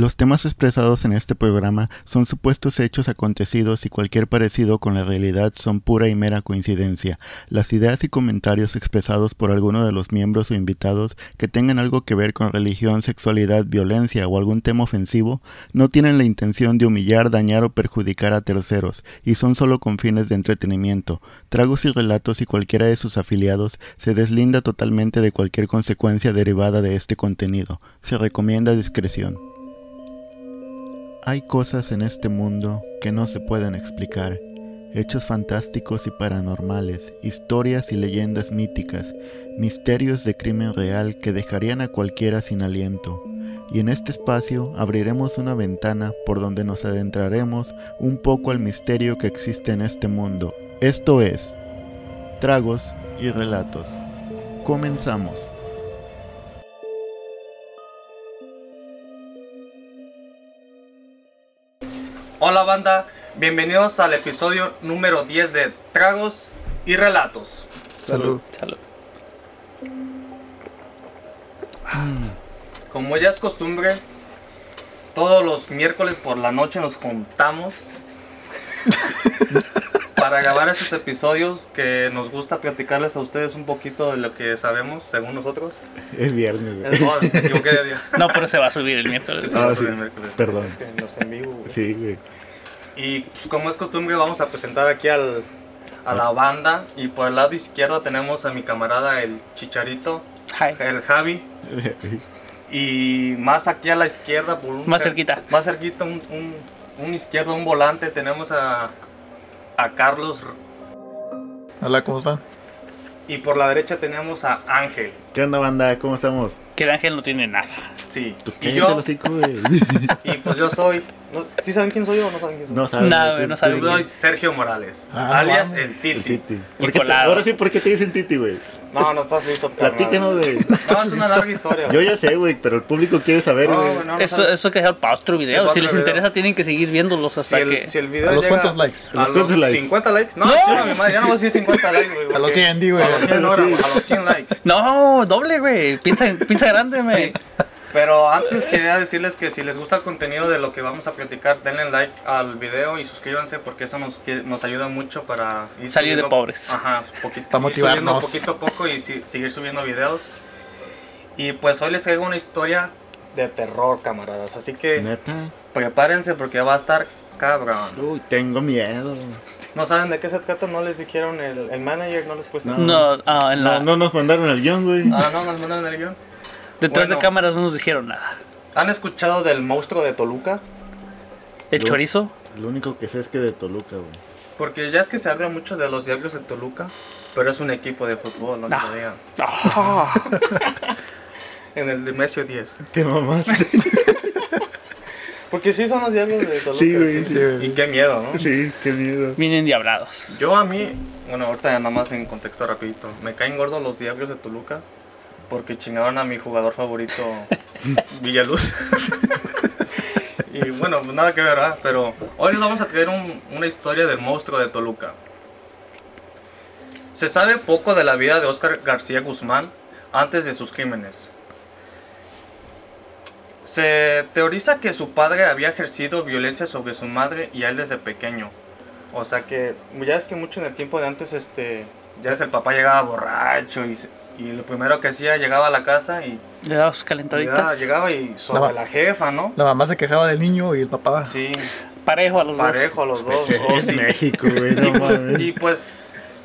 Los temas expresados en este programa son supuestos hechos acontecidos y cualquier parecido con la realidad son pura y mera coincidencia. Las ideas y comentarios expresados por alguno de los miembros o invitados que tengan algo que ver con religión, sexualidad, violencia o algún tema ofensivo no tienen la intención de humillar, dañar o perjudicar a terceros y son solo con fines de entretenimiento. Tragos y relatos y cualquiera de sus afiliados se deslinda totalmente de cualquier consecuencia derivada de este contenido. Se recomienda discreción. Hay cosas en este mundo que no se pueden explicar, hechos fantásticos y paranormales, historias y leyendas míticas, misterios de crimen real que dejarían a cualquiera sin aliento. Y en este espacio abriremos una ventana por donde nos adentraremos un poco al misterio que existe en este mundo. Esto es Tragos y Relatos. Comenzamos. Hola banda, bienvenidos al episodio número 10 de Tragos y Relatos. Salud. Salud. Como ya es costumbre, todos los miércoles por la noche nos juntamos para grabar esos episodios que nos gusta platicarles a ustedes un poquito de lo que sabemos, según nosotros. Es viernes, güey. Es- oh, me equivoqué de día. No, pero se va a subir el miércoles. Sí, Ah, pero sí. el miércoles. Perdón. Es que los en vivo, güey. Sí, güey. Y pues, como es costumbre, vamos a presentar aquí al, a la banda. Y por el lado izquierdo tenemos a mi camarada el Chicharito, Hi. el Javi. Y más aquí a la izquierda, por un Más cer- cerquita. Más cerquita, un, un, un izquierdo, un volante, tenemos a, a Carlos. Hola, ¿cómo están? Y por la derecha tenemos a Ángel. ¿Qué onda, banda? ¿Cómo estamos? Que el ángel no tiene nada. Sí. Tú Y yo, el y pues yo soy. no- ¿Sí saben quién soy yo o no saben quién soy? No güey, no tú- sabes. Yo soy Sergio Morales, Ah, no alias el El Titi. Titi. Y ¿Por qué te- colado. ahora sí, ¿por qué te dicen Titi, güey? No, no estás listo. Platícanos, güey. No, es una larga historia. Yo güey. ya sé, güey, pero el público quiere saber, No, güey. güey, no, no Eso, que dejar para otro video. Sí, si les video. interesa, tienen que seguir viéndolos Si hasta el, que. si el video ¿A los llega cuántos likes? ¿A A los cuántos likes? 50 likes. No, ¡No! chinga mi madre, ya no voy a decir 50 likes, güey. A los porque- 100, di, güey. A los 100 ahora, güey, a los 100 likes. No, doble, güey. Piensa, piensa grande, me. Pero antes quería decirles que si les gusta el contenido de lo que vamos a platicar, denle like al video y suscríbanse porque eso nos, nos ayuda mucho para ir Salir de subiendo- pobres. Ajá, poquito, Para motivarnos. poquito a poco y si- seguir subiendo videos. Y pues hoy les traigo una historia de terror, camaradas. Así que Neta. prepárense porque va a estar cabrón. Uy, tengo miedo. No saben de qué se trata, no les dijeron el, el manager, no les puso. No. No, ah, en la, No, no nos mandaron el guion, güey. Ah, no, nos mandaron el guion. Detrás bueno. de cámaras no nos dijeron nada. ¿Han escuchado del monstruo de Toluca? El Yo- chorizo. Lo único que sé es que de Toluca, güey. Porque ya es que se habla mucho de los Diablos de Toluca, pero es un equipo de fútbol, no se Ah. sabían. Ah, En el Dimesio 10. Te mamaste. Porque sí son los Diablos de Toluca. Sí, güey, sí, güey. Y qué miedo, ¿no? Sí, qué miedo. vienen diablados. Yo a mí, bueno, ahorita nada más en contexto rapidito, me caen gordos los Diablos de Toluca porque chingaron a mi jugador favorito, Villaluz. y bueno, pues nada que ver. Pero hoy les vamos a traer un- una historia del monstruo de Toluca. Se sabe poco de la vida de Oscar García Guzmán antes de sus crímenes. Se teoriza que su padre había ejercido violencia sobre su madre y a él desde pequeño. O sea que ya es que mucho en el tiempo de antes, este, ya es el papá llegaba borracho y, se- y lo primero que hacía llegaba a la casa y Le daba sus llegaba, calentaditas. llegaba y sobre La- la jefa, ¿no? La mamá se quejaba del niño y el papá. Sí, Parejo a los parejo a los dos. Es Oh, sí. México, güey. No Y pues, y pues,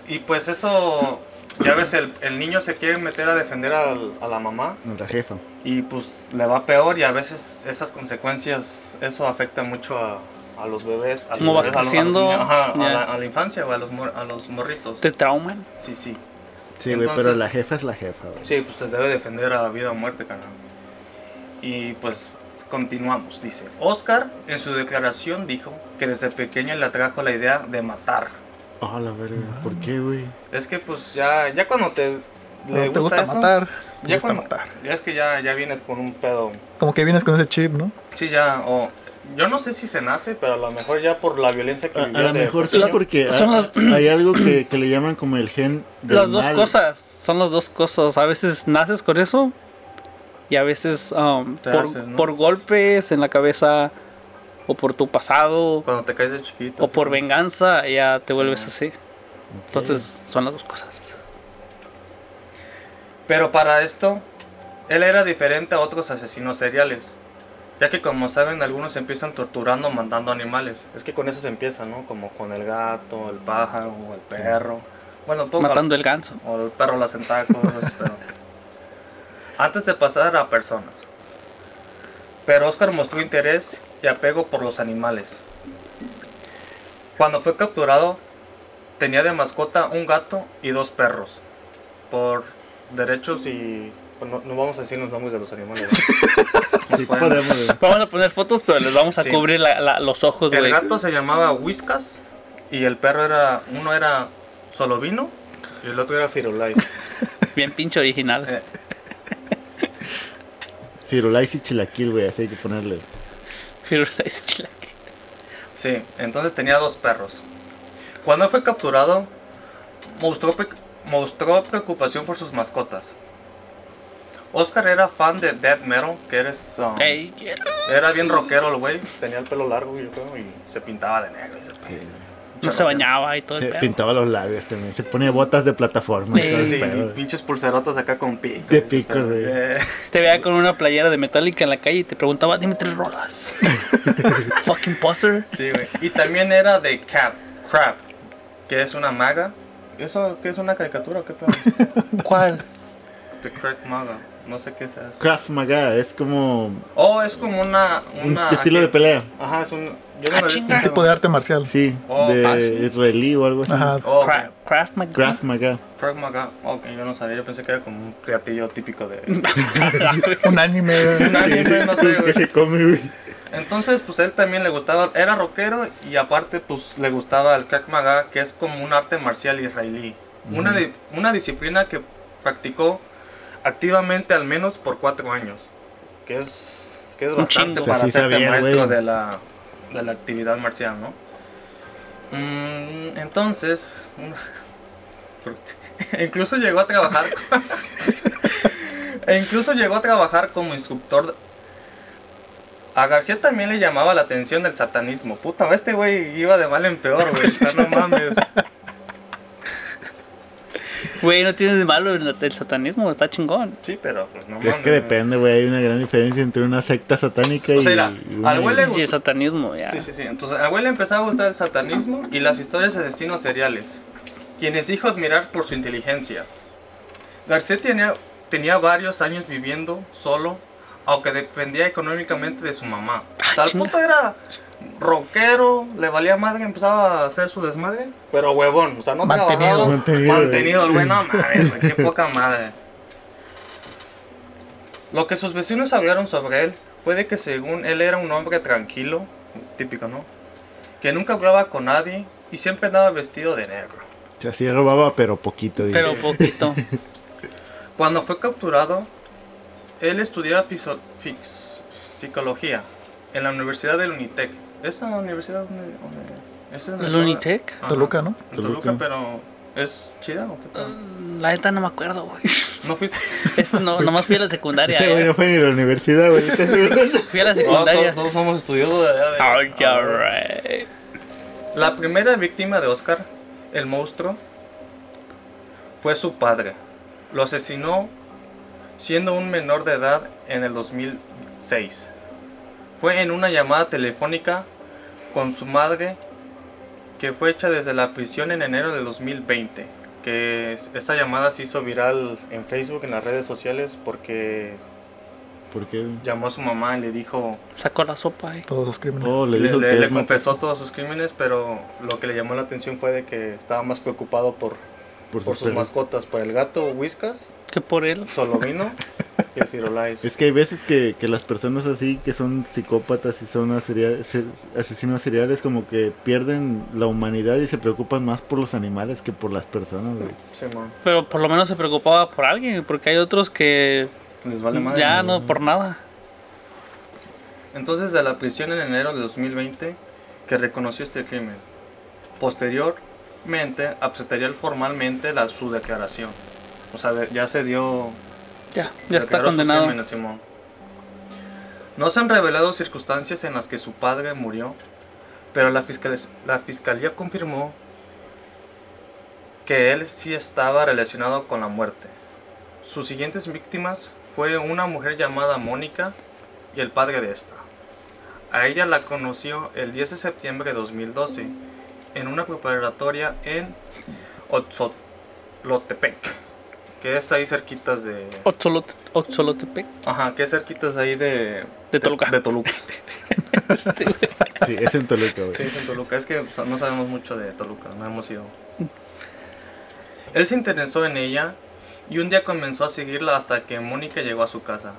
y pues eso, ya ves, el, el niño se quiere meter a defender al- a la mamá La jefa. y pues le va peor y a veces esas consecuencias, eso afecta mucho a, a los bebés. A los bebés, a los- a los niños, ajá, a, ya. la, a la infancia o a los, mor- a los morritos. Te trauman. Sí, sí. Sí, güey, pero la jefa es la jefa, güey. Sí, pues se debe defender a vida o muerte, carnal. Y pues continuamos, dice. Oscar en su declaración dijo que desde pequeño le atrajo la idea de matar. Oh, la verga. ¿Por qué, güey? Es que pues ya, ya cuando te, le te gusta esto, matar, te ya gusta cuando- matar. Ya es que ya, ya vienes con un pedo. Como que vienes con ese chip, ¿no? Sí, ya, o yo no sé si se nace, pero a lo mejor ya por la violencia que A, a vivió lo de mejor sí, porque Son las- hay algo que, que le llaman como el gen del Las dos mal. cosas. Son las dos cosas. A veces naces con eso. Y a veces um, por, haces, ¿no? por golpes en la cabeza o por tu pasado Cuando te caes de chiquito. o por venganza ya te Sí, vuelves así. Entonces son las dos cosas. Pero para esto, él era diferente a otros asesinos seriales. Ya que como saben, algunos empiezan torturando, matando animales. Es que con eso se empieza, ¿no? Como con el gato, el pájaro, el perro. Bueno, poco Matando el ganso. O el perro las centacos, pero... Antes de pasar a personas. Pero Oscar mostró interés y apego por los animales. Cuando fue capturado, tenía de mascota un gato y dos perros. Por derechos y... pues no, no vamos a decir los nombres de los animales. ¿no? Sí, pueden- podemos. güey. Vamos a poner fotos, pero les vamos a Sí. cubrir la- la- los ojos, El gato se llamaba Whiskas y el perro era... Uno era Solovino y el otro era Firulais. Bien pinche original. Eh, Firulais y chilaquil, güey, así hay que ponerle. Firulais chilaquil. Sí, entonces tenía dos perros. Cuando fue capturado, mostró, mostró preocupación por sus mascotas. Oscar era fan de death metal, que eres, um, Ey, yeah. era bien rockero el güey, tenía el pelo largo yo creo, y se pintaba de negro. y se- no se bañaba y todo Se el pedo. pintaba los labios también. Se ponía botas de plataforma. Sí, Sí, pinches pulserotas acá con picos. De picos, güey. Eh, Te veía con una playera de Metallica en la calle y te preguntaba, dime tres rolas. Fucking poser. sí, güey. Y también era de Cap, Crap, que es una maga. ¿Eso qué es una caricatura o qué pedo? ¿Cuál? The Crack Maga. No sé qué es eso. Krav Maga es como Oh, es como una. un una estilo de pelea. Ajá, es un. Yo no Ah. Un tipo de arte marcial. Sí, Oh, de ah, sí. israelí o algo así. Ajá. Oh, Craft Maga. Krav Maga. Krav Maga. Ok, yo no sabía. Yo pensé que era como un platillo típico de. Un anime. un anime, no sé, que güey. se come, güey. Entonces, pues él también le gustaba. Era rockero y aparte, pues le gustaba el Krav Maga, que es como un arte marcial israelí. Una, di- una disciplina que practicó activamente al menos por cuatro años. Que es, que es bastante para Sí, sabía, maestro de la, de la actividad marcial, ¿no? Mm, entonces, incluso llegó a trabajar. e incluso llegó a trabajar como instructor a García también le llamaba la atención el satanismo. Puta, este güey iba de mal en peor, güey. No mames. Güey, no tienes de malo el, el satanismo, está chingón. Sí, pero pues no. Es que depende, güey. Hay una gran diferencia entre una secta satánica y. O sea, mira, una- al güey le Y el gustó. satanismo, ya. Sí, sí, sí. Entonces, al güey le empezaba a gustar el satanismo y las historias de asesinos seriales, quienes dijo admirar por su inteligencia. García tenía, tenía varios años viviendo solo, aunque dependía económicamente de su mamá. El chinga. puto era rockero, le valía madre, empezaba a hacer su desmadre, pero huevón, o sea, no Mantenido. trabajaba. Mantenido, Mantenido, el güey, no mames, qué poca madre. Lo que sus vecinos hablaron sobre él fue de que según él era un hombre tranquilo, típico, ¿no? Que nunca hablaba con nadie y siempre andaba vestido de negro. O sea, sí robaba, pero poquito. dice. Pero poquito. Cuando fue capturado, él estudiaba psicología en la Universidad del Unitec. ¿Esa universidad esa es la ¿El? Unitec? Ajá, Toluca, ¿no? En Toluca, Toluca. pero ¿es chida o qué tal? La neta no me acuerdo, güey. ¿No fuiste? Eso no, nomás fui a la secundaria. Ese güey eh. no fue ni a la universidad, güey. Fui a la No, secundaria. todos, todos somos estudiosos de allá. de- Ay, Ah, alright. La primera víctima de Oscar, el monstruo, fue su padre. Lo asesinó siendo un menor de edad en el 2006. Fue en una llamada telefónica con su madre que fue hecha desde la prisión en enero del 2020. Que es- esta llamada se hizo viral en Facebook, en las redes sociales, porque ¿Por qué? llamó a su mamá y le dijo, Sacó la sopa, eh. Todos los crímenes. Oh, le le, dijo le- que le confesó todos sus crímenes, pero lo que le llamó la atención fue de que estaba más preocupado por, por por sus mascotas, por el gato Whiskas, Que por él. Solovino y el. Es que hay veces que, que las personas así, que son psicópatas y son asesinos seriales, como que pierden la humanidad y se preocupan más por los animales que por las personas. Simón. Pero por lo menos se preocupaba por alguien, porque hay otros que Les vale madre. ya no por nada. Entonces de la prisión en enero de 2020 que reconoció este crimen. Posteriormente aceptaría formalmente la, su declaración. O sea, de- ya se dio Ya, ya está condenado. Simón. No se han revelado circunstancias en las que su padre murió, pero la, fiscal- la fiscalía confirmó que él sí estaba relacionado con la muerte. Sus siguientes víctimas fue una mujer llamada Mónica y el padre de esta. A ella la conoció el 10 de septiembre de 2012 en una preparatoria en Otzolotepec, que es ahí cerquitas de... Oxolot- Oxolotepec. Ajá, que cerquitas ahí de... De Toluca. De, Toluca. Sí, es en Toluca, güey. Sí, es en Toluca. Es que pues, no sabemos mucho de Toluca, no hemos ido. Él se interesó en ella y un día comenzó a seguirla hasta que Mónica llegó a su casa.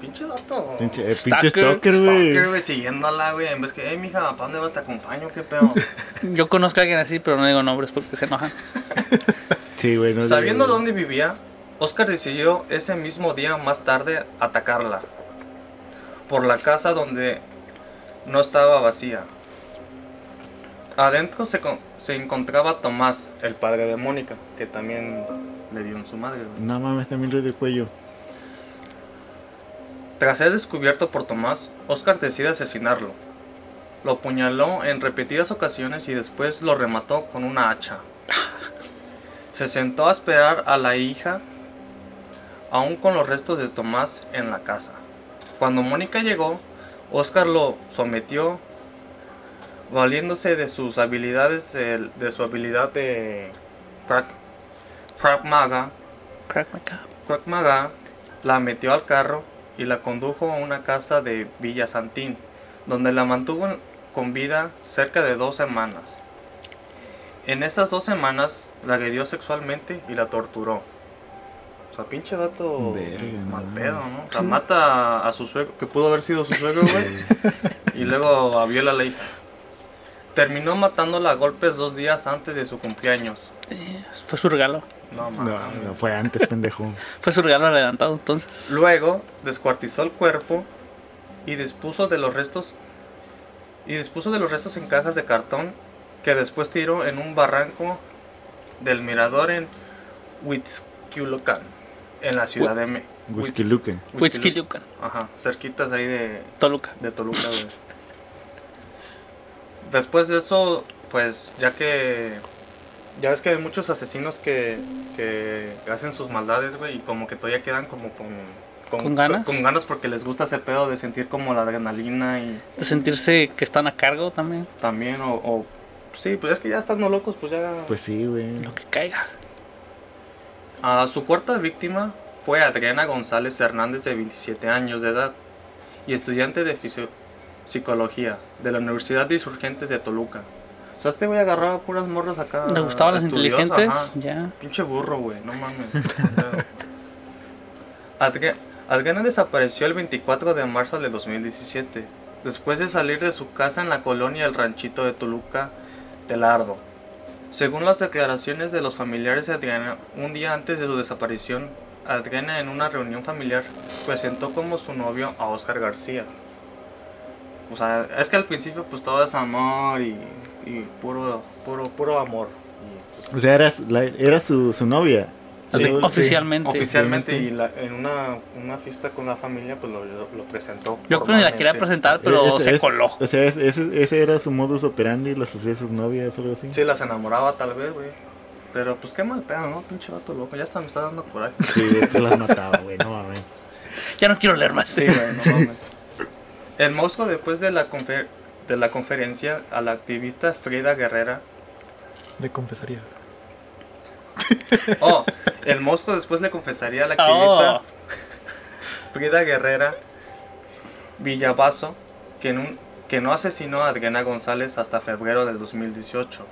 Pinche dato. Pinche, eh, Stalker. pinche stalker, Stalker, güey. güey, siguiéndola, güey. En vez que, hey, mija, ¿para dónde vas? Te acompaño, qué pedo. Yo conozco a alguien así, pero no digo nombres porque se enojan. Sí, güey. No Sabiendo digo- dónde vivía, Oscar decidió ese mismo día más tarde atacarla. Por la casa donde no estaba vacía. Adentro se, con- se encontraba Tomás, el padre de Mónica, que también le dio en su madre. güey. No mames, también lo de cuello. Tras ser descubierto por Tomás, Oscar decide asesinarlo. Lo apuñaló en repetidas ocasiones y después lo remató con una hacha. Se sentó a esperar a la hija, aún con los restos de Tomás en la casa. Cuando Mónica llegó, Oscar lo sometió, valiéndose de sus habilidades, de su habilidad de Krav Maga, Crack cap. Krav Maga la metió al carro y la condujo a una casa de Villa Santín, donde la mantuvo con vida cerca de dos semanas. En esas dos semanas la agredió sexualmente y la torturó. O sea, pinche dato Verga, mal no. pedo, ¿no? O sea, mata a su suegro, que pudo haber sido su suegro, güey, y luego viola la hija. Terminó matándola a golpes dos días antes de su cumpleaños. Eh, Fue su regalo. No, No, mames. no, fue antes, pendejo. Fue su regalo adelantado entonces. Luego descuartizó el cuerpo y dispuso de los restos y dispuso de los restos en cajas de cartón que después tiró en un barranco del mirador en Huitzquilucan, en la ciudad de Luke. Huitzquilu- Huitzquilucan, Ajá, cerquitas ahí de, Toluca. de Toluca, güey. Después de eso, pues ya que. Ya ves que hay muchos asesinos que, que hacen sus maldades, güey, y como que todavía quedan como con. ¿Con ganas? Con ganas porque les gusta ese pedo de sentir como la adrenalina y De sentirse que están a cargo también. también, o. o- sí, pues es que ya estando locos, pues ya. Pues sí, güey. Lo que caiga. A su cuarta víctima fue Adriana González Hernández, de 27 años de edad, y estudiante de psicología de la Universidad de Insurgentes de Toluca. O sea, este güey agarraba puras morras acá. ¿Le gustaban las inteligentes? ajá. Ya. Pinche burro, güey, no mames. Adri- Adriana desapareció el 24 de marzo de 2017, después de salir de su casa en la colonia El Ranchito de Toluca, Telardo. Según las declaraciones de los familiares de Adriana, un día antes de su desaparición, Adriana en una reunión familiar presentó como su novio a Oscar García. O sea, es que al principio pues todo es amor y, y puro, puro, puro amor. Y, pues, O sea, era, la- era su, su novia. Sí, Sí. Oficialmente. Oficialmente y la- en una, una fiesta con la familia pues lo, lo- lo presentó. Yo creo que ni la quería presentar, pero se coló. O sea, ese, ese- ese era su modus operandi, los hacía sus novias o algo así. Sí, las enamoraba tal vez, güey. Pero pues qué mal pedo, ¿no? Pinche vato loco. Ya hasta me está dando coraje. Sí, se las mataba, güey, no mames. Ya no quiero leer más. Sí, güey, no mames. El Mosco después de la, confer- de la conferencia a la activista Frida Guerrera. Le confesaría. Oh, el Mosco después le confesaría a la activista Oh, Frida Guerrera Villavaso que, en un- que no asesinó a Adriana González hasta febrero del 2018.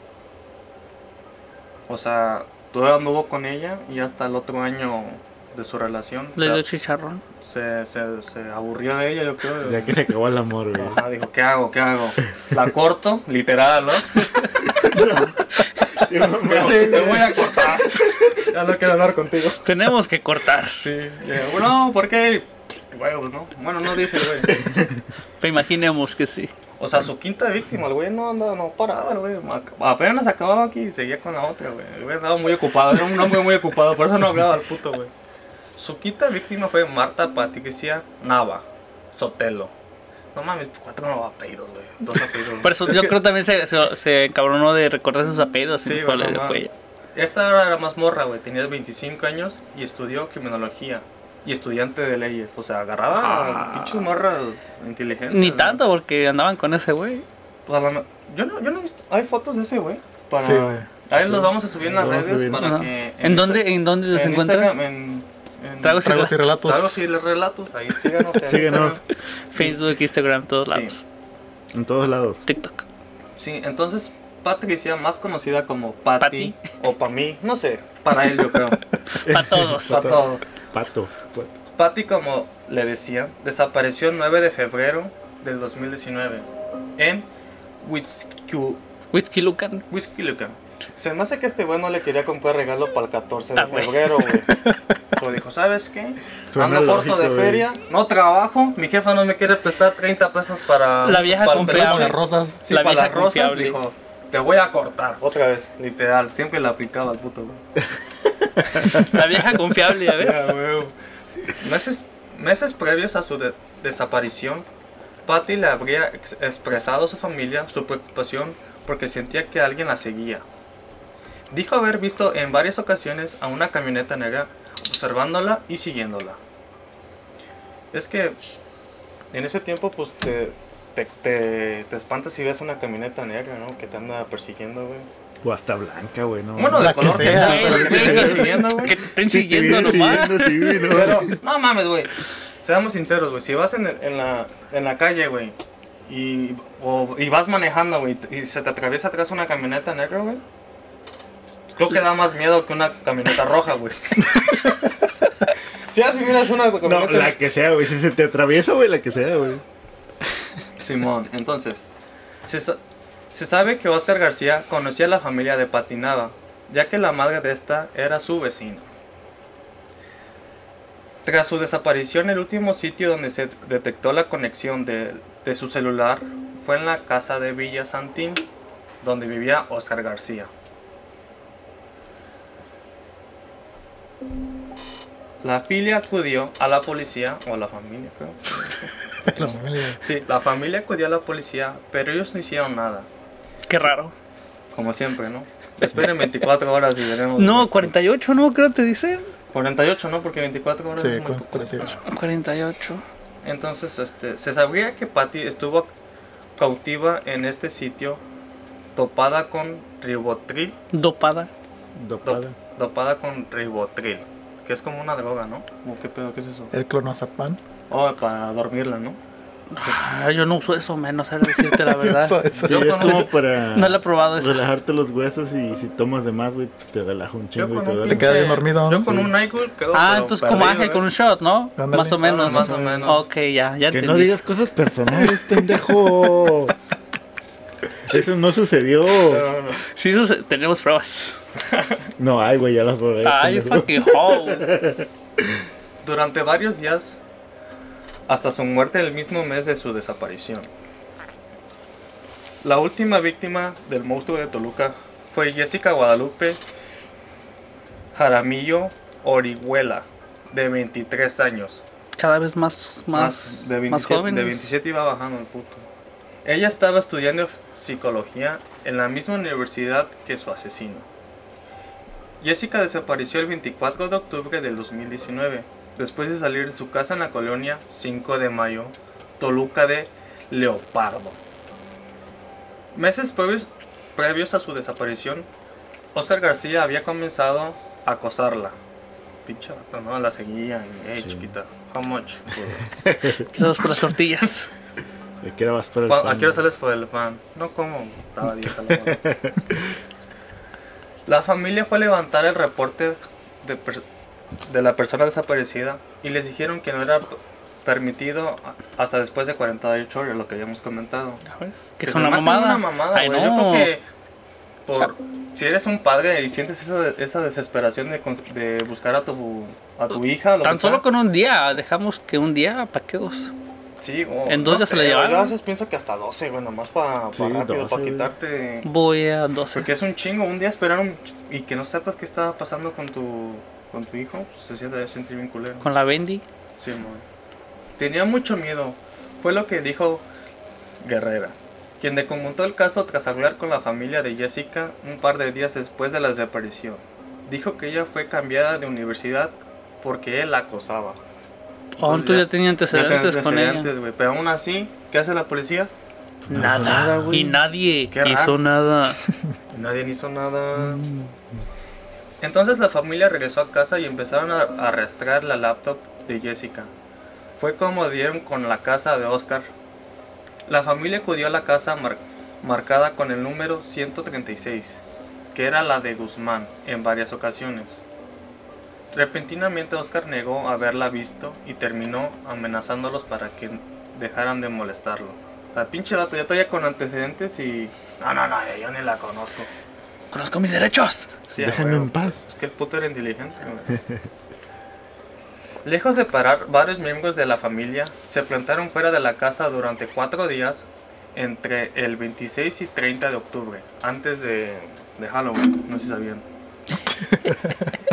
O sea, todavía anduvo con ella y hasta el otro año de su relación le dio chicharrón. se, se- se aburrió de ella, yo creo. Ya que se acabó el amor, güey. Ajá, dijo, ¿qué hago? ¿Qué hago? La corto, literal, ¿no? me, me voy a cortar. Ya no quiero hablar contigo. Tenemos que cortar. Sí, bueno, ¿por qué? Huevos, ¿no? Bueno, no dice el güey. Pero imaginemos que sí. O sea, su quinta víctima, el güey no andaba, no paraba, el güey. Apenas acababa aquí y seguía con la otra, güey. El güey andaba muy ocupado, era un hombre muy ocupado, por eso no hablaba al puto, güey. Su quinta víctima fue Marta Patricia Nava Sotelo. No mames, cuatro apellidos, güey. Dos apellidos. Por eso Es yo que creo también se, se, se encabronó de recordar sus apellidos. Sí, güey, no ella. Esta era más morra, güey. Tenía 25 años y estudió criminología. Y estudiante de leyes. O sea, agarraba Ah. a pinches morras inteligentes. Ni ¿no? tanto porque andaban con ese güey. Pues la yo, no, yo no he visto. Hay fotos de ese, güey. Para... Sí, güey. Ahí los vamos a subir en las redes subir. para Ajá. que. ¿En dónde, ¿En dónde los en encuentran? Instagram, en, en Tragos y Tragos y relatos. Tragos y relatos. Ahí síganos. en. Instagram. Facebook, Instagram, todos Sí. lados. En todos lados. TikTok. Sí, entonces Patricia, más conocida como Patty, Patty. o para mí, no sé, para él yo creo, Para todos. para todos. Pato. Pato. Patty, como le decía, desapareció el 9 de febrero del 2019 en Whisky- Whisky Lucan. Whiskeylucan. Se me hace que este güey no le quería comprar regalo para el 14 de Ah, febrero, güey. Dijo, ¿sabes qué? Suena Ando corto lógico, de feria, no trabajo, mi jefa no me quiere prestar 30 pesos para... La vieja para confiable. Peluche". las rosas. Sí, La para vieja las rosas confiable. dijo, te voy a cortar. Otra vez, literal. Siempre la aplicaba al puto, güey. La vieja confiable, ya ves. Meses, meses previos a su de- desaparición, Patty le habría ex- expresado a su familia su preocupación porque sentía que alguien la seguía. Dijo haber visto en varias ocasiones a una camioneta negra observándola y siguiéndola. Es que en ese tiempo pues te, te, te, te espantas si ves una camioneta negra, ¿no? Que te anda persiguiendo, güey. O hasta blanca, güey. No, Bueno, de La color que sea, sea, pero que que te anda siguiendo, güey. Que te estén siguiendo nomás. siguiendo, sí, no. Pero, no mames, güey. Seamos sinceros, güey. Si vas en, el- en, la, en la calle, güey, y, o- y vas manejando, güey, y se te atraviesa atrás una camioneta negra, güey, creo que da más miedo que una camioneta roja, güey. Si así miras una No, camioneta. la que sea, güey. Si se te atraviesa, güey, la que sea, güey. Simón, entonces, se, sa- se sabe que Oscar García conocía a la familia de Patinaba, ya que la madre de esta era su vecina. Tras su desaparición, el último sitio donde se detectó la conexión de, de su celular fue en la casa de Villa Santín, donde vivía Oscar García. La filia acudió a la policía, o la familia, creo. La familia. Sí, la familia acudió a la policía, pero ellos no hicieron nada. Qué raro. Como siempre, ¿no? Esperen 24 horas y veremos. No, 48, ¿no? Creo te dicen. 48, ¿no? Porque 24 horas Sí, es muy cu- poco. 48. 48. Entonces, este, se sabía que Patty estuvo cautiva en este sitio, topada con ribotril, Dopada. Dopada. dopada con ribotril, que es como una droga, ¿no? ¿O qué pedo? ¿Qué es eso? El clonazepam. Oh, para dormirla, ¿no? Ah, yo no uso eso, menos, a decirte la verdad. Eso, eso. Yo es con como para No lo he probado eso. relajarte los huesos y si tomas de más, güey, pues te relaja un Yo chingo y te. Te quedas bien dormido, Yo con Sí. un NyQuil quedo Ah, entonces como ángel ¿eh? con un shot, ¿no? Más o menos. Ah, más o menos. Ok, ya, ya Que entendí. no digas cosas personales, pendejo. Eso no sucedió. No, no, no. Sí, se- tenemos pruebas. No, ay, güey, ya las borré. Ay, fucking hoe. Durante varios días, hasta su muerte el mismo mes de su desaparición. La última víctima del monstruo de Toluca fue Jessica Guadalupe Jaramillo Orihuela, de 23 años. Cada vez más, más, de, más 27, jóvenes. de 27 iba bajando el puto. Ella estaba estudiando psicología en la misma universidad que su asesino. Jessica desapareció el 24 de octubre del 2019, después de salir de su casa en la colonia 5 de Mayo, Toluca de Leopardo. Meses previos, previos a su desaparición, Oscar García había comenzado a acosarla. Pinche vato, ¿no? La seguía y, hey, chiquita, how much? Quedamos por las tortillas. ¿De qué era más para el ¿Cuándo- pan? ¿A qué hora sales por el pan? No como, estaba la morra. La familia fue a levantar el reporte de, per- de la persona desaparecida y les dijeron que no era permitido hasta después de 48 horas, lo que habíamos comentado. ¿Sabes? Que es una mamada. una mamada, Ay, güey. no. Yo creo que por, si eres un padre y sientes esa, esa desesperación de, de buscar a tu, a tu hija, lo Tan que solo sea, con un día. Dejamos que un día, ¿para qué dos? Sí, o, ¿En dos no ya se la sé, llevaron? Yo a veces pienso que hasta 12, güey, nomás para Sí, rápido, 12, para quitarte. Voy a 12. Porque es un chingo, un día esperar un ch- y que no sepas qué estaba pasando con tu con tu hijo, pues, se siente de sentir bien culero. Con la Bendy. Sí, mo. Tenía mucho miedo. Fue lo que dijo Guerrera, quien documentó el caso tras hablar con la familia de Jessica un par de días después de la desaparición. Dijo que ella fue cambiada de universidad porque él la acosaba. Entonces tú ya, ya- tenías antecedentes Ya con antecedentes, ella. Pero aún así, ¿qué hace la policía? Nada. hizo nada, güey. y nadie Qué hizo raro. nada. Nadie hizo nada. Entonces la familia regresó a casa y empezaron a a arrastrar la laptop de Jessica. Fue como dieron con la casa de Oscar. La familia acudió a la casa mar- marcada con el número 136, que era la de Guzmán, en varias ocasiones. Repentinamente Oscar negó haberla visto y terminó amenazándolos para que dejaran de molestarlo. O sea, pinche vato, ya todavía con antecedentes y... No, no, no, yo ni la conozco. Conozco mis derechos. Sí, Déjame en paz. Es que el puto era inteligente, güey. Lejos de parar, varios miembros de la familia se plantaron fuera de la casa durante cuatro días entre el 26 y 30 de octubre, antes de, de Halloween. No sé si sabían.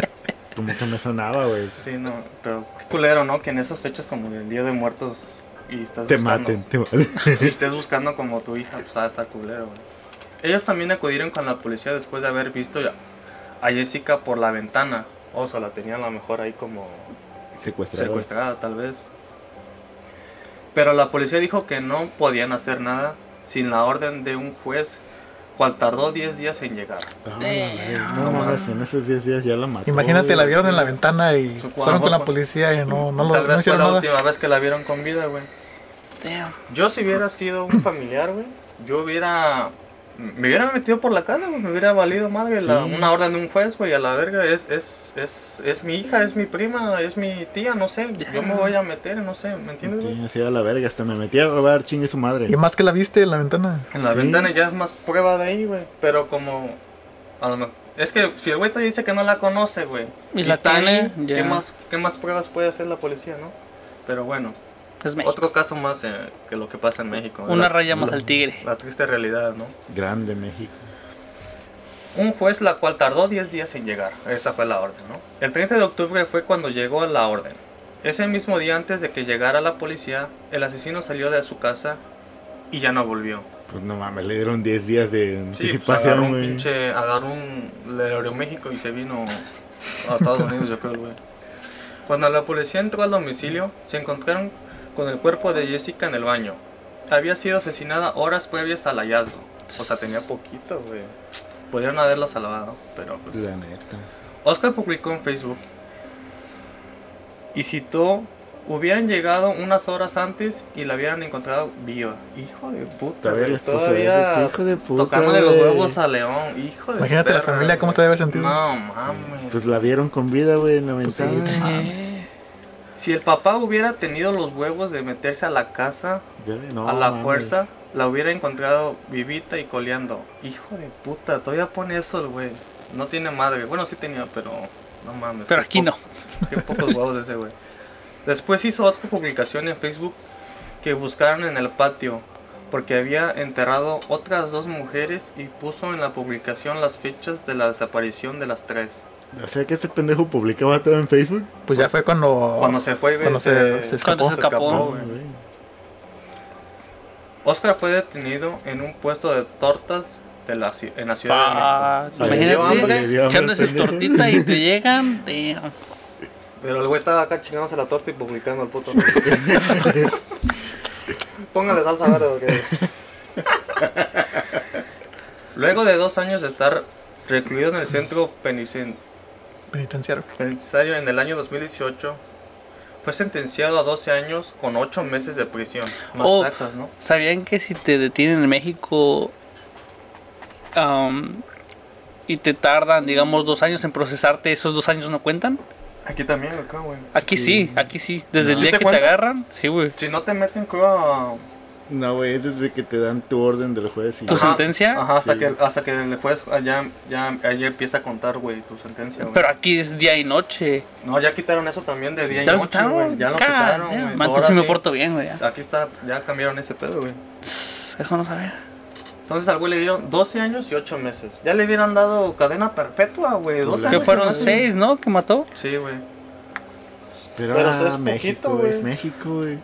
Como que me sonaba, güey. Sí, no, pero qué culero, ¿no? Que en esas fechas como del Día de Muertos y estás Te buscando- maten, te maten. y estés buscando como tu hija, pues va a estar culero, güey. Ellos también acudieron con la policía después de haber visto a Jessica por la ventana. O sea, la tenían a lo mejor ahí como Secuestrado. secuestrada, tal vez. Pero la policía dijo que no podían hacer nada sin la orden de un juez, cual tardó 10 días en llegar. Ah, no mames, en esos 10 días ya la mató. Imagínate, la vieron en la ventana y fueron con la policía y no, no lo tal no vez fue la nada. última vez que la vieron con vida, güey. Damn. Yo si hubiera sido un familiar, güey, yo hubiera... Me hubiera metido por la casa, güey, me hubiera valido madre la- una orden de un juez, güey, a la verga, es, es, es, es mi hija, es mi prima, es mi tía, no sé, yo me voy a meter, no sé, ¿me entiendes? Sí, así a la verga, hasta me metí a robar, chingue su madre. Y más que la viste en la ventana. En la Sí. ventana ya es más prueba de ahí, güey, pero como... A lo mejor... Es que si el güey te dice que no la conoce, güey, Y y, la está tiene, ahí. ¿qué más, ¿qué más pruebas puede hacer la policía, no? Pero bueno, Es México. otro caso más eh, que lo que pasa en México. Una la- raya más la- al tigre. La triste realidad, ¿no? Grande México. Un juez la cual tardó 10 días en llegar. Esa fue la orden, ¿no? El 30 de octubre fue cuando llegó la orden. Ese mismo día antes de que llegara la policía, el asesino salió de su casa y ya no volvió. Pues no mames, le dieron 10 días de Sí, pues agarró anticipación, un pinche, agarró un le abrió México y se vino a Estados Unidos, yo creo, güey. Cuando la policía entró al domicilio, se encontraron con el cuerpo de Jessica en el baño. Había sido asesinada horas previas al hallazgo. O sea, tenía poquito, güey. Podrían haberla salvado, pero pues... La neta. Oscar publicó en Facebook y citó, hubieran llegado unas horas antes y la hubieran encontrado viva. Hijo de puta, Todavía güey, hijo de puta, tocándole los huevos a León, hijo de Imagínate la familia, ¿cómo se debe haber sentido? No mames. Pues la vieron con vida, güey, en la Pues sí, ventana. sí. Si el papá hubiera tenido los huevos de meterse a la casa no, a la mames. fuerza, la hubiera encontrado vivita y coleando. Hijo de puta, todavía pone eso el güey. No tiene madre. Bueno, sí tenía, pero no mames. Pero aquí no. Qué pocos huevos ese güey. Después hizo otra publicación en Facebook que buscaron en el patio porque había enterrado otras dos mujeres y puso en la publicación las fechas de la desaparición de las tres. O sea que este pendejo publicaba todo en Facebook. Pues ya Pues, fue cuando. Cuando se fue, güey, cuando se, se Cuando escapó. se escapó. Oscar fue detenido en un puesto de tortas de la, en la Ciudad Fuck. de México. Imagínate le dio hambre echándose al pendejo. tortita y te llegan. Damn. Pero el güey estaba acá chingándose la torta y publicando el puto. Póngale salsa verde porque. Luego de dos años de estar recluido en el centro penicen- Penitenciario. penitenciario en el año 2018, fue sentenciado a 12 años con 8 meses de prisión. Más Oh. taxas, ¿no? ¿Sabían que si te detienen en México y te tardan, digamos, dos años en procesarte, esos dos años no cuentan? Aquí también, acá, güey. Aquí sí, aquí sí. Desde el ¿Sí día te que cuenta? te agarran, sí, güey. Si no te meten, creo, a... No, güey, es desde que te dan tu orden del juez y ¿Tu Ajá, sentencia? Ajá, hasta, Sí. que, hasta que el juez allá, ya, allá empieza a contar, güey, tu sentencia, güey. Pero aquí es día y noche. No, ya quitaron eso también de día y ¿Ya lo noche, quitaron? güey. Ya lo quitaron, güey. Entonces sí me porto bien, güey. ya. Aquí está, ya cambiaron ese pedo, güey. Eso no sabía. Entonces al güey le dieron 12 años y 8 meses. Ya le hubieran dado cadena perpetua, güey. 12 Que fueron y- seis, ¿no? Que mató. Sí, güey. Pero, Pero ah, eso es México, es México, güey.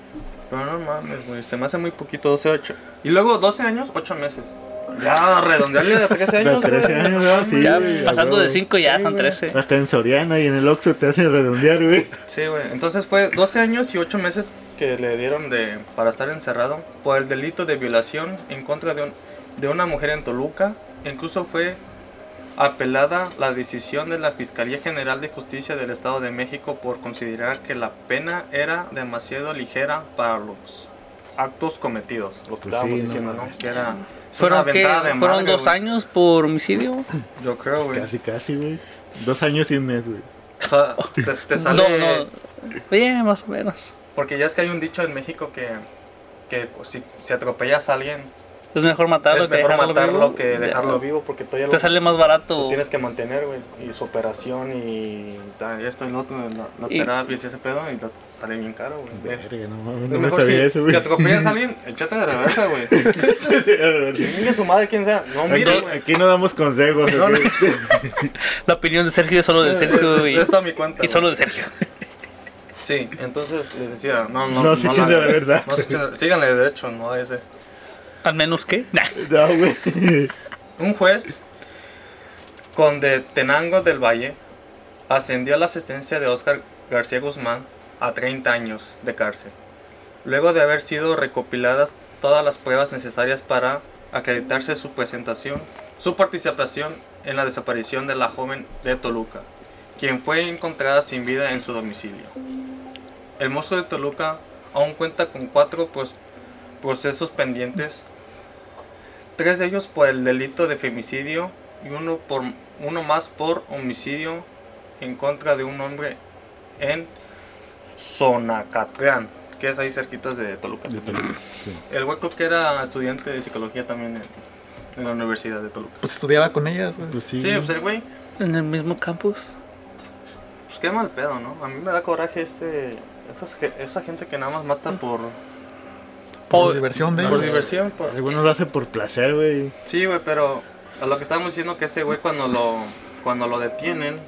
Pero no mames, güey. Se me hace muy poquito, 12, 8. Y luego 12 años, 8 meses. Ya, redondearle de 13 De años. 13 güey. años, ¿no? Sí, Ya güey, pasando a de huevo. 5 ya Sí, son güey. 13. Hasta en Soriana y en el Oxxo te hacen redondear, güey. Sí, güey. Entonces fue 12 años y 8 meses que le dieron de para estar encerrado por el delito de violación en contra de, un- de una mujer en Toluca. Incluso fue apelada la decisión de la Fiscalía General de Justicia del Estado de México por considerar que la pena era demasiado ligera para los actos cometidos. Lo que Pues estábamos sí, diciendo, ¿no? Que era ¿Fueron, ¿Fueron madre, dos años por homicidio? Yo creo, güey. Casi, casi, güey. Dos años y un mes, güey. O sea, te, te sale... No, no. Bien, más o menos. Porque ya es que hay un dicho en México que, que pues, si, si atropellas a alguien, Es mejor matarlo es que mejor dejarlo matarlo vivo. que Ya. dejarlo vivo porque todavía Te lo, sale más lo barato. tienes que mantener, güey. Y su operación y, esto y lo otro, la- las Y- terapias y ese pedo, y lo- sale bien caro, güey. No no me mejor si, sabía eso, güey. si atropellas a alguien, échate de reversa, güey. Dile su madre quién sea. No, mire, Aquí, no damos consejos. No, no. La opinión de Sergio es solo de Sergio y, es toda mi cuenta. y solo de Sergio. Sí, entonces les decía, no, no, No se echen de la verdad. No se echen de- síganle de derecho, no a ese. Al menos que. Nah. No, güey. Un juez con de Tenango del Valle ascendió a la asistencia de Oscar García Guzmán a 30 años de cárcel, luego de haber sido recopiladas todas las pruebas necesarias para acreditarse su presentación, su participación en la desaparición de la joven de Toluca, quien fue encontrada sin vida en su domicilio. El monstruo de Toluca aún cuenta con cuatro pues, procesos pendientes tres de ellos por el delito de femicidio y uno, por, uno más por homicidio en contra de un hombre en Zonacatlán, que es ahí cerquitas de Toluca. De Toluca, sí. El hueco que era estudiante de psicología también en, en la Universidad de Toluca. Pues estudiaba con ellas, güey. Pues sí. Sí, pues el güey, En el mismo campus. pues qué mal pedo, ¿no? A mí me da coraje este, esas ge- esa gente que nada más mata por, Por Oh, su diversión de por diversión, por, Algunos lo hace por placer, güey. Sí, güey, pero a lo que estábamos diciendo que ese güey cuando lo cuando lo detienen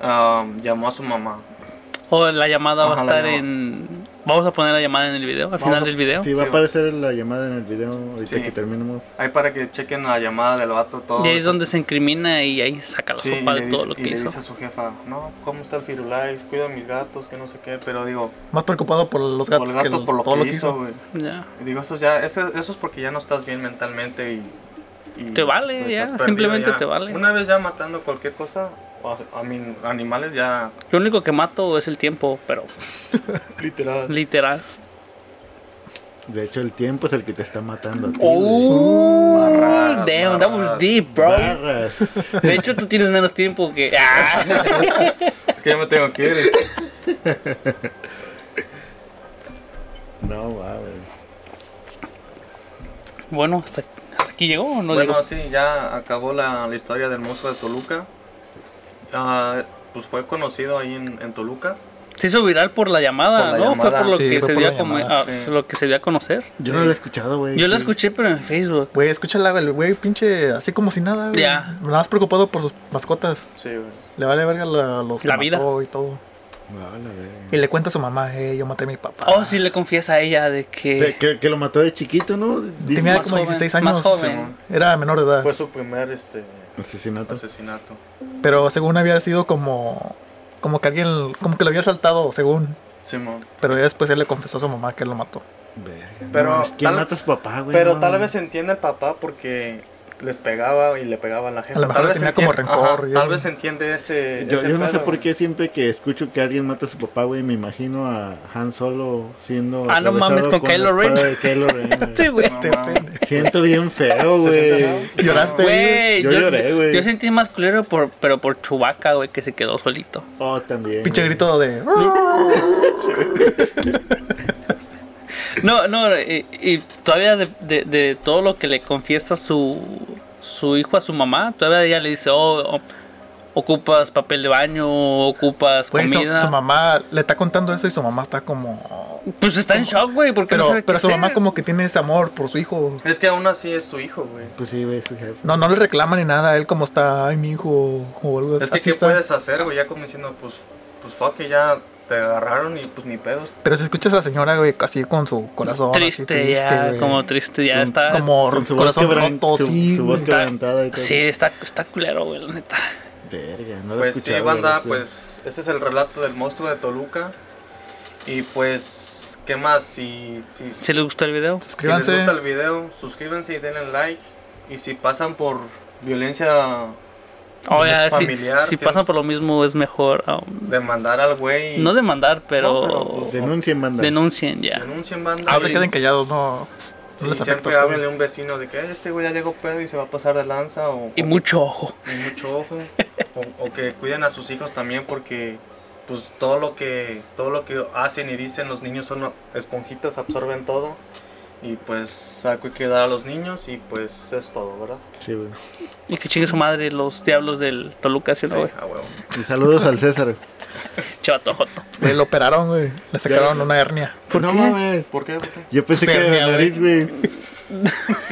ah, llamó a su mamá. O la llamada va a estar en. Vamos a poner la llamada en el video, al Vamos final a- del video. Sí, va Sí, a aparecer la llamada en el video ahorita Sí. que terminemos. Ahí para que chequen la llamada del vato todo. Y ahí es donde se incrimina y ahí saca la Sí, sopa y de le todo dice- lo y que le hizo. dice a su jefa, no, ¿cómo está el Firulais? Cuida a mis gatos, que no sé qué, pero digo, Más preocupado por los gatos por el que gato, el- por lo todo que lo que hizo, hizo. güey. Ya. Y digo, eso ya, eso, eso es porque ya no estás bien mentalmente y... Te vale, ya, simplemente ya. te vale. Una vez ya matando cualquier cosa, sea, a mí, animales ya... Lo único que mato es el tiempo, pero Literal. literal. De hecho, el tiempo es el que te está matando a ti. Oh, Barras, damn, that was deep, bro. Barras. De hecho, tú tienes menos tiempo que. Ah. Es que ya me tengo que ir. No, va, güey. Bueno, hasta, hasta aquí llegó o no bueno, llegó? sí, ya acabó la, la historia del monstruo de Toluca. Ah, pues fue conocido ahí en, en Toluca. Se hizo viral por la llamada, Por la ¿no? Fue por lo Sí, que fue se por dio la a come- llamada, a- sí. lo que se dio a conocer. Yo Sí. no lo he escuchado, güey. Yo lo escuché, pero en Facebook. Güey, escúchala, güey, el güey pinche así como si nada, güey. Ya. Nada más preocupado por sus mascotas. Sí, güey. Le vale verga la, los que La vida. mató y todo. Y le cuenta a su mamá, eh, yo maté a mi papá. Oh, sí le confiesa a ella de que. Que, que- que lo mató de chiquito, ¿no? Dice- Tenía como joven, 16 más años. joven. Era menor de edad. Fue su primer este, Asesinato. asesinato. Pero según había sido como. Como que alguien. Como que lo había saltado, según. Simón. Pero ya después él le confesó a su mamá que él lo mató. Verga. Pero No, ¿Quién tal- mata a su papá, güey? Pero No, tal vez entiende el papá porque les pegaba y le pegaba a la gente. A lo mejor tal vez tenía como entiende- rencor y tal vez entiende ese. Yo, ese yo no sé por qué siempre que escucho que alguien mata a su papá, güey, me imagino a Han Solo siendo. Ah, no mames, con la Kylo Ren. de Kylo Ren, güey. Sí, güey. No ofende. Siento bien feo, güey. Lloraste. Güey, Yo lloré, güey. Yo sentí más culero, por, pero por Chubaca, güey, que se quedó solito. Oh, también. Pinche grito de. No, no, y, y todavía de, de- de todo lo que le confiesa su, su hijo a su mamá, todavía ella le dice, oh, oh, ocupas papel de baño, ocupas comida. su mamá le está contando eso y su mamá está como. Pues está en shock, güey, porque no Pero, sabe pero qué su mamá como que tiene ese amor por su hijo. Es que aún así es tu hijo, güey. Pues sí, güey, su jefe. No, no le reclama ni nada. Él como está, ay, mi hijo, o algo Es que, así ¿qué está. puedes hacer, güey? Ya como diciendo, pues, pues fuck, que ya te agarraron y pues ni pedos. Pero si escuchas a la señora, güey, así con su corazón. así Triste, ya, güey. como triste, ya está. Como Con su corazón roto, su, sí. su voz quebrantada y todo. Sí, está, está culero, güey, la neta. Verga, no lo Pues sí, banda, pues ese es el relato del monstruo de Toluca. Y pues, ¿qué más? Si, si, Si les gustó el video, si les Suscríbanse. gusta el video, suscríbanse y denle like. Y si pasan por violencia, oh, ya, si, familiar, si pasan por lo mismo es mejor um, demandar al güey. no demandar, pero, No, pero- Denuncien, banda. denuncien ya. Denuncien banda. Ah, se queden callados, no. no Sí, les afecta siempre háblenle a un vecino de que "Eh, este güey ya llegó pedo y se va a pasar de lanza o, Y o- mucho ojo. y mucho ojo o, o que cuiden a sus hijos también porque pues todo lo que todo lo que hacen y dicen los niños son esponjitas absorben todo y pues hay que dar a los niños y pues es todo verdad Sí, güey. Y que chingue su madre los diablos del Toluca, ¿sí o no, güey? a huevo. Y saludos al César. Chavato joto. Güey, lo operaron, güey. Le sacaron una hernia. ¿Por no qué? mames. ¿por qué? ¿Por qué? Yo pensé Pues que hernia, era nariz, güey.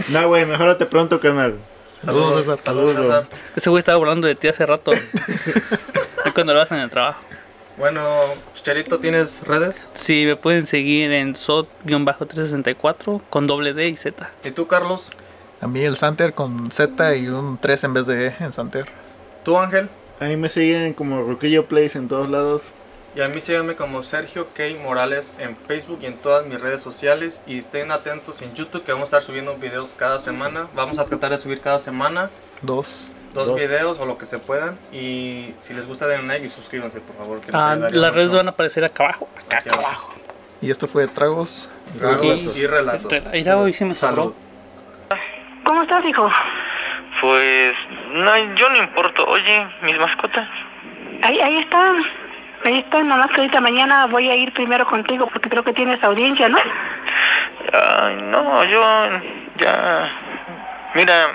No, güey, mejorate pronto, canal. Saludos, César. saludos Saludos, César Ese güey estaba hablando de ti hace rato. es cuando lo hacen en el trabajo. Bueno Chicharito tienes redes Sí, me pueden seguir en SOT-364 con doble D y Z. y tú Carlos A mí el Santer con Z y un 3 en vez de E en Santer. tú Ángel Ahí me siguen como Ruquillo Place en todos lados. Y a mí síganme como Sergio K. Morales en Facebook y en todas mis redes sociales. Y estén atentos en YouTube que vamos a estar subiendo videos cada semana. Vamos a tratar de subir cada semana Dos. Dos, Dos. videos o lo que se puedan. Y si les gusta denle like y suscríbanse por favor. Que Ah, las redes mucho. van a aparecer acá abajo. Acá, acá abajo. abajo. Y esto fue Tragos. y Tragos Relatos. y relatos. Mira, hoy sí me. ¿Cómo estás, hijo? Pues, no, yo no importo. Oye, mis mascotas. Ahí, ahí están. Ahí están, nomás que ahorita mañana voy a ir primero contigo porque creo que tienes audiencia, ¿no? Ay, no, yo ya... Mira,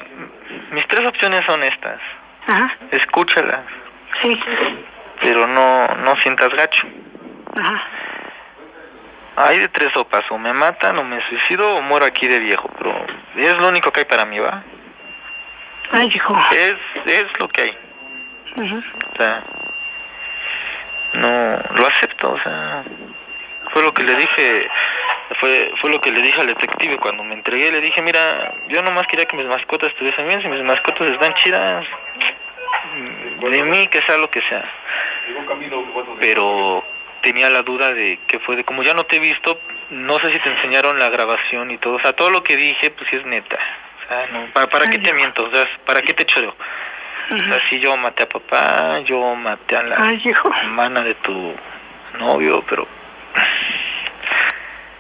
mis tres opciones son estas. Ajá, Escúchalas, sí. pero no, no sientas gacho. Ajá. Hay de tres sopas, o me matan, o me suicido, o muero aquí de viejo, pero es lo único que hay para mí, ¿va? Ay, hijo. Es, es lo que hay. Ujú. O sea, no, lo acepto, o sea, fue lo que le dije, fue, fue lo que le dije al detective cuando me entregué, le dije, mira, yo nomás quería que mis mascotas estuviesen bien, si mis mascotas están chidas, mm, de mí que sea lo que sea. Pero tenía la duda de que fue de, como ya no te he visto, no sé si te enseñaron la grabación y todo, o sea, todo lo que dije, pues sí es neta. O sea, no, ¿para, para qué te miento? O sea, ¿para qué te choreo? O sea, sí, yo maté a papá, yo maté a la Ay, hijo. hermana de tu novio, pero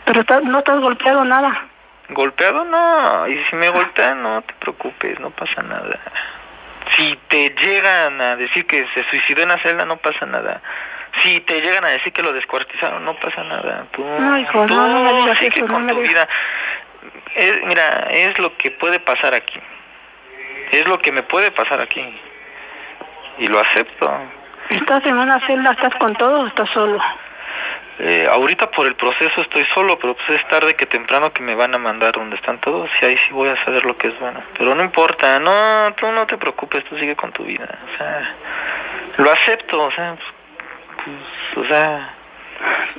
Pero estás- no estás golpeado nada. golpeado no, y si me golpean no te preocupes, no pasa nada. Si te llegan a decir que se suicidó en la celda, no pasa nada. Si te llegan a decir que lo descuartizaron, no pasa nada. Tú, No, hijo, tú no, no me digas sigue eso, no con me tu digas. vida. Es- mira, es lo que puede pasar aquí. Es lo que me puede pasar aquí. Y lo acepto. ¿Estás en una celda, estás con todo o estás solo? Eh, ahorita por el proceso estoy solo, pero pues es tarde que temprano que me van a mandar donde están todos y ahí sí voy a saber lo que es bueno. Pero no importa, no, tú no te preocupes, tú sigue con tu vida. O sea, lo acepto, o sea, pues, pues, o sea,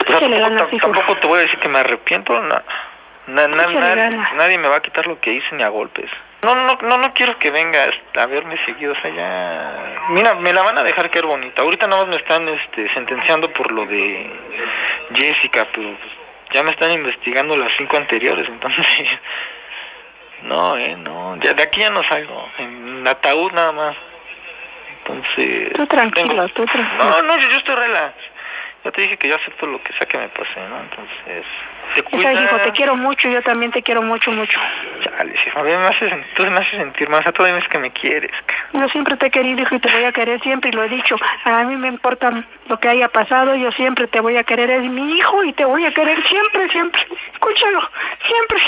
o sea, Échale tampoco, te voy a decir que me arrepiento, no. Na- na- Échale na- ganas. nadie me va a quitar lo que hice ni a golpes. No, no, no, no quiero que vengas a verme seguido, o sea, ya... Mira, me la van a dejar caer bonita. Ahorita nada más me están este, sentenciando por lo de Jessica, pero pues, ya me están investigando las cinco anteriores, entonces... No, eh, no, ya de aquí ya no salgo, en ataúd nada más. Entonces... Tú tranquilo, tengo- tú tranquilo. No, no, yo, yo estoy relax. Ya te dije que yo acepto lo que sea que me pase, ¿no? Entonces... Te Esa, cuidas. hijo, te quiero mucho, yo también te quiero mucho, mucho. Chale, sí, a ver, me hace, me haces sentir más, a todavía es que me quieres. Yo siempre te he querido, hijo, y te voy a querer siempre, y lo he dicho. A mí me importa lo que haya pasado, yo siempre te voy a querer, es mi hijo, y te voy a querer siempre, siempre. Escúchalo, siempre.